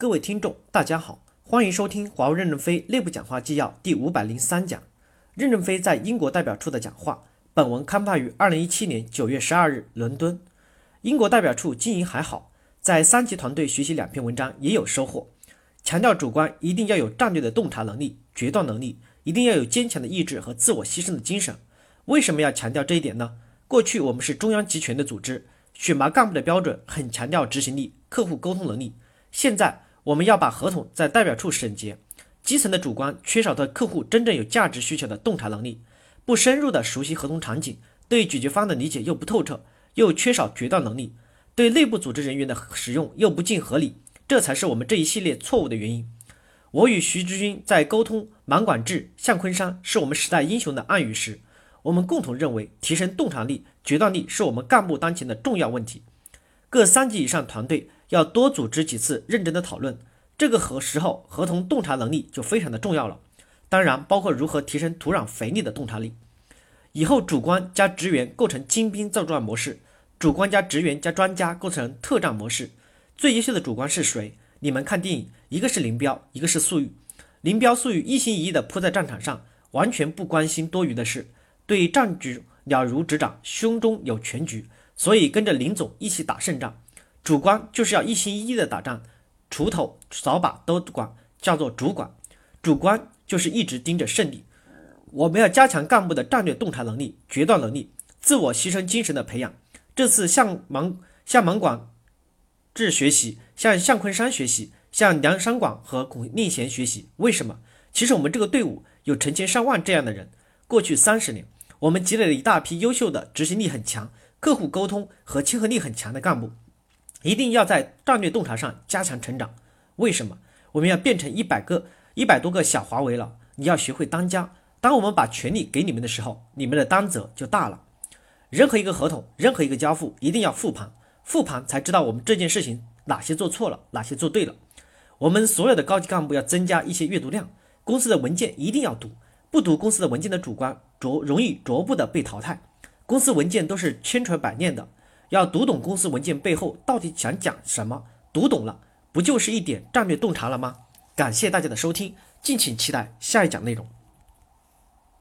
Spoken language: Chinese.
各位听众，大家好，欢迎收听华为任正非内部讲话纪要第五百零三讲。任正非在英国代表处的讲话。本文刊发于二零一七年九月十二日，伦敦。英国代表处经营还好，在三级团队学习两篇文章也有收获。强调主观一定要有战略的洞察能力、决断能力，一定要有坚强的意志和自我牺牲的精神。为什么要强调这一点呢？过去我们是中央集权的组织。选拔干部的标准很强调执行力、客户沟通能力。现在我们要把合同在代表处审结，基层的主观缺少对客户真正有价值需求的洞察能力，不深入的熟悉合同场景，对解决方的理解又不透彻，又缺少决断能力，对内部组织人员的使用又不尽合理，这才是我们这一系列错误的原因。我与徐志军在沟通满管制、向昆山是我们时代英雄的暗语时。我们共同认为，提升洞察力、决断力是我们干部当前的重要问题。各三级以上团队要多组织几次认真的讨论，这个和时候合同洞察能力就非常的重要了。当然，包括如何提升土壤肥力的洞察力。以后主观加职员构成精兵作战模式，主观加职员加专家构成特战模式。最优秀的主观是谁？你们看电影，一个是林彪，一个是粟裕。林彪、粟裕一心一意的扑在战场上，完全不关心多余的事。对战局了如指掌，胸中有全局，所以跟着林总一起打胜仗。主观就是要一心一意的打仗，锄头、扫把都管，叫做主管。主观就是一直盯着胜利。我们要加强干部的战略洞察能力、决断能力、自我牺牲精神的培养。这次向芒向芒广志学习，向向昆山学习，向梁山广和孔令贤学习。为什么？其实我们这个队伍有成千上万这样的人，过去三十年。我们积累了一大批优秀的、执行力很强、客户沟通和亲和力很强的干部，一定要在战略洞察上加强成长。为什么？我们要变成一百个、一百多个小华为了？你要学会当家。当我们把权力给你们的时候，你们的担责就大了。任何一个合同，任何一个交付，一定要复盘，复盘才知道我们这件事情哪些做错了，哪些做对了。我们所有的高级干部要增加一些阅读量，公司的文件一定要读。不读公司的文件的主观，着容易逐步的被淘汰。公司文件都是千锤百炼的，要读懂公司文件背后到底想讲什么。读懂了，不就是一点战略洞察了吗？感谢大家的收听，敬请期待下一讲内容。